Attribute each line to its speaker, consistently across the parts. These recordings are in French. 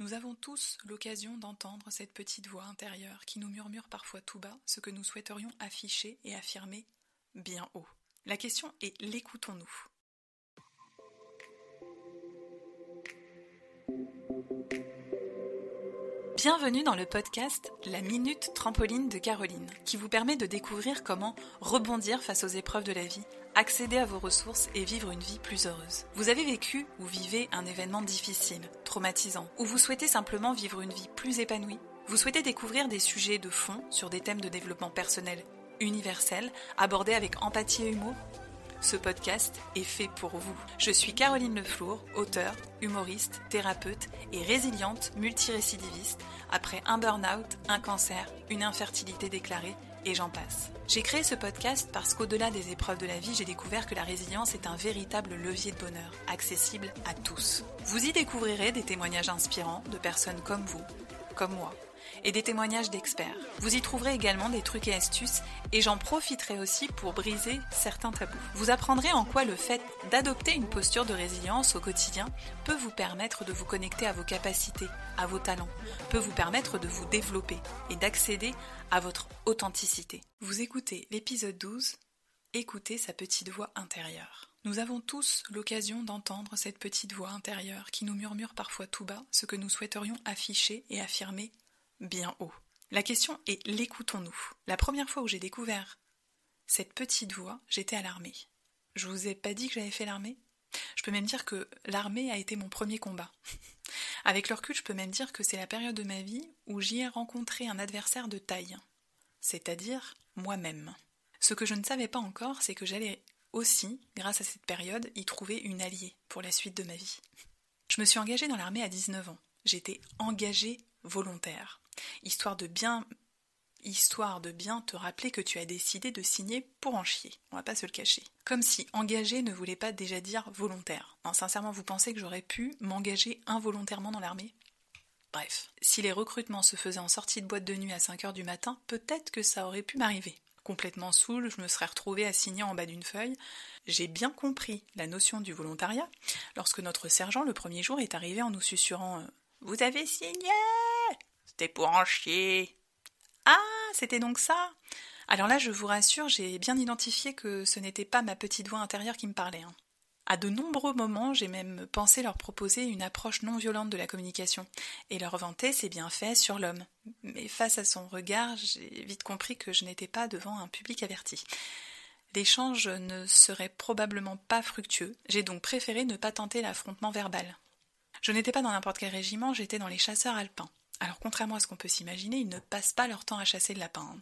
Speaker 1: Nous avons tous l'occasion d'entendre cette petite voix intérieure qui nous murmure parfois tout bas ce que nous souhaiterions afficher et affirmer bien haut. La question est l'écoutons-nous? Bienvenue dans le podcast La Minute Trampoline de Caroline, qui vous permet de découvrir comment rebondir face aux épreuves de la vie, accéder à vos ressources et vivre une vie plus heureuse. Vous avez vécu ou vivez un événement difficile, traumatisant, ou vous souhaitez simplement vivre une vie plus épanouie? Vous souhaitez découvrir des sujets de fond sur des thèmes de développement personnel universels, abordés avec empathie et humour? Ce podcast est fait pour vous. Je suis Caroline Leflour, auteure, humoriste, thérapeute et résiliente multirécidiviste après un burn-out, un cancer, une infertilité déclarée et j'en passe. J'ai créé ce podcast parce qu'au-delà des épreuves de la vie, j'ai découvert que la résilience est un véritable levier de bonheur, accessible à tous. Vous y découvrirez des témoignages inspirants de personnes comme vous, comme moi et des témoignages d'experts. Vous y trouverez également des trucs et astuces et j'en profiterai aussi pour briser certains tabous. Vous apprendrez en quoi le fait d'adopter une posture de résilience au quotidien peut vous permettre de vous connecter à vos capacités, à vos talents, peut vous permettre de vous développer et d'accéder à votre authenticité. Vous écoutez l'épisode 12, écoutez sa petite voix intérieure. Nous avons tous l'occasion d'entendre cette petite voix intérieure qui nous murmure parfois tout bas ce que nous souhaiterions afficher et affirmer bien haut. La question est l'écoutons-nous? La première fois où j'ai découvert cette petite voix, j'étais à l'armée. Je vous ai pas dit que j'avais fait l'armée? Je peux même dire que l'armée a été mon premier combat. Avec le recul, je peux même dire que c'est la période de ma vie où j'y ai rencontré un adversaire de taille, c'est-à-dire moi-même. Ce que je ne savais pas encore, c'est que j'allais aussi, grâce à cette période, y trouver une alliée pour la suite de ma vie. Je me suis engagée dans l'armée à 19 ans. J'étais engagée volontaire histoire de bien histoire de bien te rappeler que tu as décidé de signer pour en chier. On va pas se le cacher. Comme si engagé ne voulait pas déjà dire volontaire. Non, sincèrement, vous pensez que j'aurais pu m'engager involontairement dans l'armée? Bref, si les recrutements se faisaient en sortie de boîte de nuit à 5h du matin, peut-être que ça aurait pu m'arriver. Complètement saoul, je me serais retrouvée à signer en bas d'une feuille. J'ai bien compris la notion du volontariat lorsque notre sergent le premier jour est arrivé en nous susurrant euh, Vous avez signé c'était pour en chier. Ah, c'était donc ça Alors là, je vous rassure, j'ai bien identifié que ce n'était pas ma petite voix intérieure qui me parlait. Hein. À de nombreux moments, j'ai même pensé leur proposer une approche non violente de la communication et leur vanter ses bienfaits sur l'homme. Mais face à son regard, j'ai vite compris que je n'étais pas devant un public averti. L'échange ne serait probablement pas fructueux, j'ai donc préféré ne pas tenter l'affrontement verbal. Je n'étais pas dans n'importe quel régiment, j'étais dans les chasseurs alpins. Alors contrairement à ce qu'on peut s'imaginer, ils ne passent pas leur temps à chasser le lapin. Hein.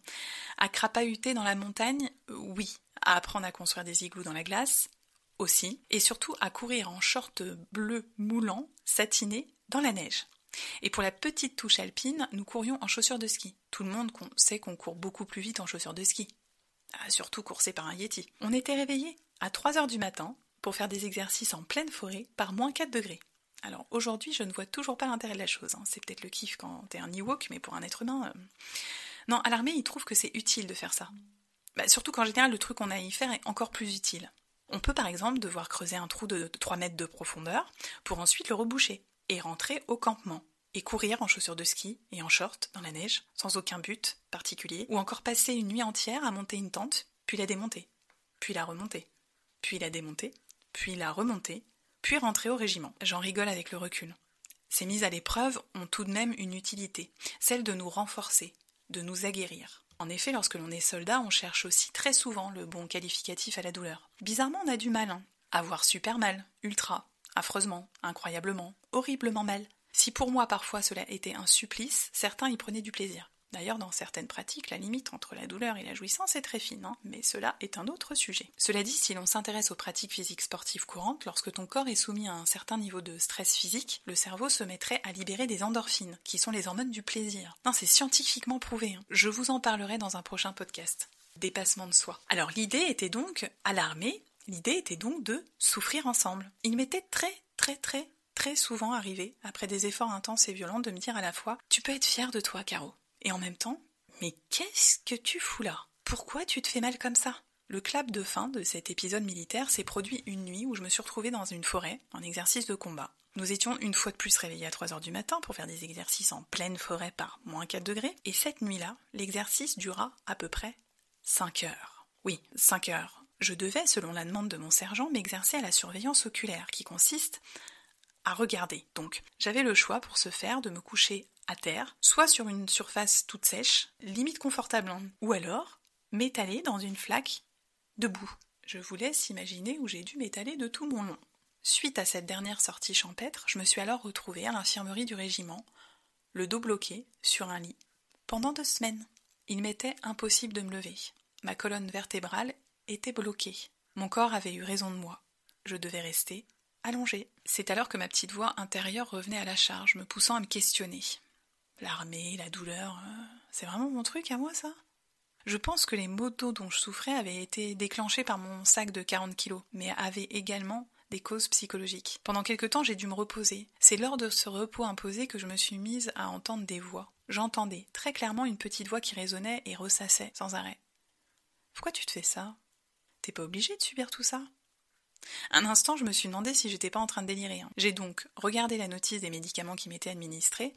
Speaker 1: À crapahuter dans la montagne, oui. À apprendre à construire des igloos dans la glace, aussi. Et surtout à courir en short bleu moulant, satiné, dans la neige. Et pour la petite touche alpine, nous courions en chaussures de ski. Tout le monde sait qu'on court beaucoup plus vite en chaussures de ski. Ah, surtout coursé par un Yeti. On était réveillés à 3 heures du matin pour faire des exercices en pleine forêt par moins 4 degrés. Alors aujourd'hui, je ne vois toujours pas l'intérêt de la chose. Hein. C'est peut-être le kiff quand t'es un Ewok, mais pour un être humain. Euh, non, à l'armée, ils trouvent que c'est utile de faire ça. Bah, surtout qu'en général, le truc qu'on a à y faire est encore plus utile. On peut par exemple devoir creuser un trou de 3 mètres de profondeur pour ensuite le reboucher et rentrer au campement et courir en chaussures de ski et en short dans la neige sans aucun but particulier ou encore passer une nuit entière à monter une tente puis la démonter, puis la remonter, puis la démonter, puis la remonter puis rentrer au régiment. J'en rigole avec le recul. Ces mises à l'épreuve ont tout de même une utilité, celle de nous renforcer, de nous aguerrir. En effet, lorsque l'on est soldat, on cherche aussi très souvent le bon qualificatif à la douleur. Bizarrement, on a du mal. Hein. Avoir super mal, ultra, affreusement, incroyablement, horriblement mal. Si pour moi parfois cela était un supplice, certains y prenaient du plaisir. D'ailleurs, dans certaines pratiques, la limite entre la douleur et la jouissance est très fine, hein, mais cela est un autre sujet. Cela dit, si l'on s'intéresse aux pratiques physiques sportives courantes, lorsque ton corps est soumis à un certain niveau de stress physique, le cerveau se mettrait à libérer des endorphines, qui sont les hormones du plaisir. Non, c'est scientifiquement prouvé. Hein. Je vous en parlerai dans un prochain podcast. Dépassement de soi. Alors l'idée était donc, à l'armée, l'idée était donc de souffrir ensemble. Il m'était très, très, très, très souvent arrivé, après des efforts intenses et violents, de me dire à la fois Tu peux être fier de toi, Caro. Et en même temps, mais qu'est-ce que tu fous là? Pourquoi tu te fais mal comme ça? Le clap de fin de cet épisode militaire s'est produit une nuit où je me suis retrouvée dans une forêt, en exercice de combat. Nous étions une fois de plus réveillés à 3 heures du matin pour faire des exercices en pleine forêt par moins 4 degrés, et cette nuit-là, l'exercice dura à peu près 5 heures. Oui, 5 heures. Je devais, selon la demande de mon sergent, m'exercer à la surveillance oculaire, qui consiste à regarder. Donc, j'avais le choix pour ce faire de me coucher à terre, soit sur une surface toute sèche, limite confortable, hein, ou alors m'étaler dans une flaque debout. Je vous laisse imaginer où j'ai dû m'étaler de tout mon long. Suite à cette dernière sortie champêtre, je me suis alors retrouvée à l'infirmerie du régiment, le dos bloqué, sur un lit, pendant deux semaines. Il m'était impossible de me lever. Ma colonne vertébrale était bloquée. Mon corps avait eu raison de moi. Je devais rester allongé. C'est alors que ma petite voix intérieure revenait à la charge, me poussant à me questionner. L'armée, la douleur, euh, c'est vraiment mon truc à moi ça je pense que les maux dont je souffrais avaient été déclenchés par mon sac de 40 kilos, mais avaient également des causes psychologiques. Pendant quelque temps, j'ai dû me reposer. C'est lors de ce repos imposé que je me suis mise à entendre des voix. J'entendais très clairement une petite voix qui résonnait et ressassait sans arrêt. Pourquoi tu te fais ça? T'es pas obligé de subir tout ça un instant, je me suis demandé si j'étais pas en train de délirer. Hein. J'ai donc regardé la notice des médicaments qui m'étaient administrés.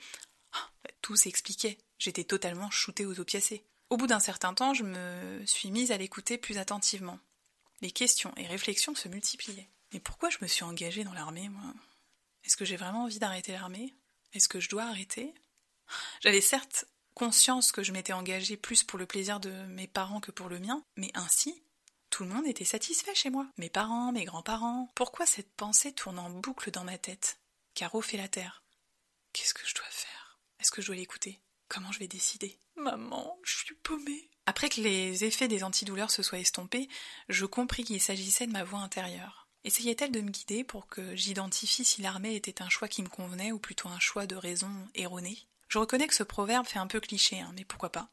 Speaker 1: Tout s'expliquait. J'étais totalement shootée aux opiacés. Au bout d'un certain temps, je me suis mise à l'écouter plus attentivement. Les questions et réflexions se multipliaient. Mais pourquoi je me suis engagée dans l'armée, moi? Est-ce que j'ai vraiment envie d'arrêter l'armée? Est-ce que je dois arrêter? J'avais certes conscience que je m'étais engagée plus pour le plaisir de mes parents que pour le mien, mais ainsi, tout le monde était satisfait chez moi. Mes parents, mes grands-parents. Pourquoi cette pensée tourne en boucle dans ma tête? Caro fait la terre. Qu'est-ce que je dois Que je dois l'écouter Comment je vais décider? Maman, je suis paumée. Après que les effets des antidouleurs se soient estompés, je compris qu'il s'agissait de ma voix intérieure. Essayait-elle de me guider pour que j'identifie si l'armée était un choix qui me convenait ou plutôt un choix de raison erroné Je reconnais que ce proverbe fait un peu cliché, hein, mais pourquoi pas?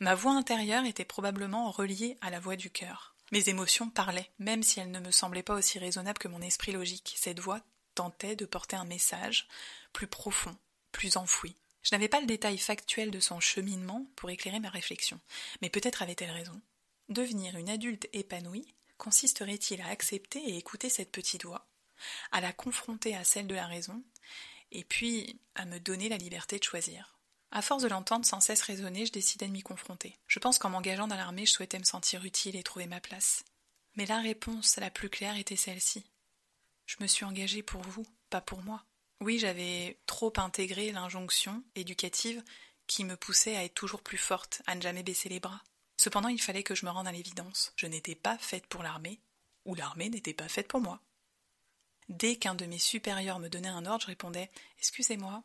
Speaker 1: Ma voix intérieure était probablement reliée à la voix du cœur. Mes émotions parlaient, même si elles ne me semblaient pas aussi raisonnables que mon esprit logique. Cette voix tentait de porter un message plus profond, plus enfoui. Je n'avais pas le détail factuel de son cheminement pour éclairer ma réflexion, mais peut-être avait-elle raison. Devenir une adulte épanouie consisterait-il à accepter et écouter cette petite voix, à la confronter à celle de la raison, et puis à me donner la liberté de choisir? À force de l'entendre sans cesse raisonner, je décidai de m'y confronter. Je pense qu'en m'engageant dans l'armée, je souhaitais me sentir utile et trouver ma place. Mais la réponse la plus claire était celle-ci. Je me suis engagée pour vous, pas pour moi. Oui, j'avais trop intégré l'injonction éducative qui me poussait à être toujours plus forte, à ne jamais baisser les bras. Cependant, il fallait que je me rende à l'évidence. Je n'étais pas faite pour l'armée, ou l'armée n'était pas faite pour moi. Dès qu'un de mes supérieurs me donnait un ordre, je répondais Excusez-moi,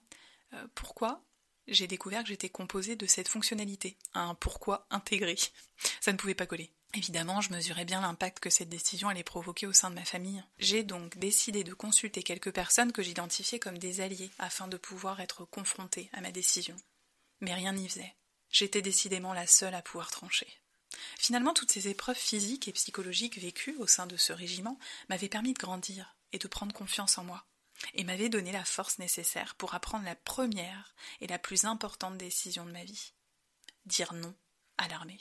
Speaker 1: euh, pourquoi J'ai découvert que j'étais composée de cette fonctionnalité, un pourquoi intégré. Ça ne pouvait pas coller. Évidemment, je mesurais bien l'impact que cette décision allait provoquer au sein de ma famille. J'ai donc décidé de consulter quelques personnes que j'identifiais comme des alliés afin de pouvoir être confrontée à ma décision. Mais rien n'y faisait. J'étais décidément la seule à pouvoir trancher. Finalement, toutes ces épreuves physiques et psychologiques vécues au sein de ce régiment m'avaient permis de grandir et de prendre confiance en moi, et m'avaient donné la force nécessaire pour apprendre la première et la plus importante décision de ma vie dire non à l'armée.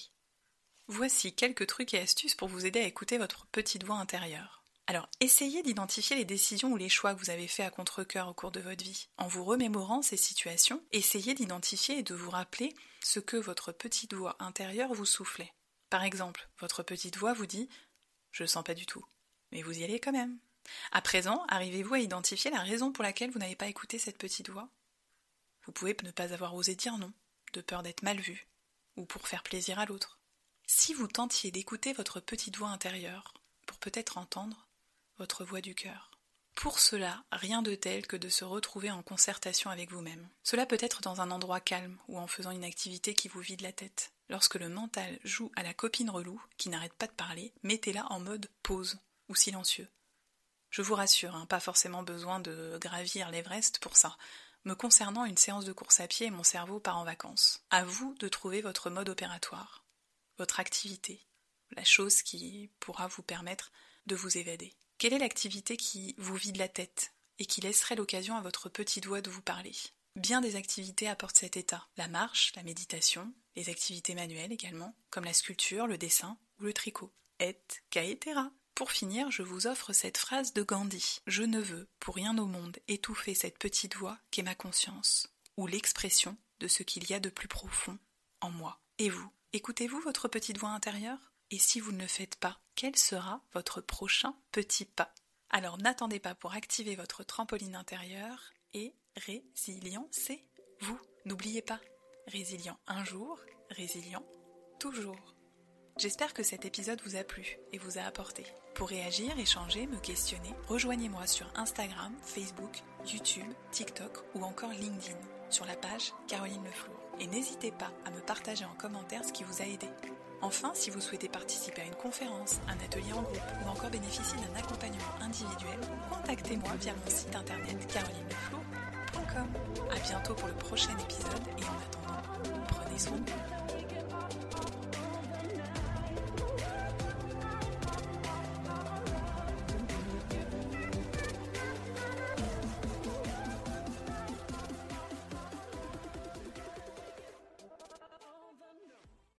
Speaker 1: Voici quelques trucs et astuces pour vous aider à écouter votre petite voix intérieure. Alors, essayez d'identifier les décisions ou les choix que vous avez faits à contre-coeur au cours de votre vie. En vous remémorant ces situations, essayez d'identifier et de vous rappeler ce que votre petite voix intérieure vous soufflait. Par exemple, votre petite voix vous dit Je sens pas du tout, mais vous y allez quand même. À présent, arrivez-vous à identifier la raison pour laquelle vous n'avez pas écouté cette petite voix? Vous pouvez ne pas avoir osé dire non, de peur d'être mal vu, ou pour faire plaisir à l'autre. Si vous tentiez d'écouter votre petite voix intérieure, pour peut-être entendre votre voix du cœur. Pour cela, rien de tel que de se retrouver en concertation avec vous-même. Cela peut être dans un endroit calme ou en faisant une activité qui vous vide la tête. Lorsque le mental joue à la copine relou, qui n'arrête pas de parler, mettez-la en mode pause ou silencieux. Je vous rassure, hein, pas forcément besoin de gravir l'Everest pour ça. Me concernant une séance de course à pied, mon cerveau part en vacances. À vous de trouver votre mode opératoire votre activité, la chose qui pourra vous permettre de vous évader. Quelle est l'activité qui vous vide la tête et qui laisserait l'occasion à votre petit doigt de vous parler? Bien des activités apportent cet état. La marche, la méditation, les activités manuelles également, comme la sculpture, le dessin ou le tricot. et caetera. Pour finir, je vous offre cette phrase de Gandhi. Je ne veux, pour rien au monde, étouffer cette petite voix qu'est ma conscience, ou l'expression de ce qu'il y a de plus profond en moi. Et vous, écoutez-vous votre petite voix intérieure? Et si vous ne le faites pas, quel sera votre prochain petit pas? Alors n'attendez pas pour activer votre trampoline intérieure et c'est vous N'oubliez pas, résilient un jour, résilient toujours. J'espère que cet épisode vous a plu et vous a apporté. Pour réagir, échanger, me questionner, rejoignez-moi sur Instagram, Facebook, YouTube, TikTok ou encore LinkedIn sur la page Caroline Leflour. Et n'hésitez pas à me partager en commentaire ce qui vous a aidé. Enfin, si vous souhaitez participer à une conférence, un atelier en groupe ou encore bénéficier d'un accompagnement individuel, contactez-moi via mon site internet carolineleflour.com. A bientôt pour le prochain épisode et en attendant, prenez soin de vous.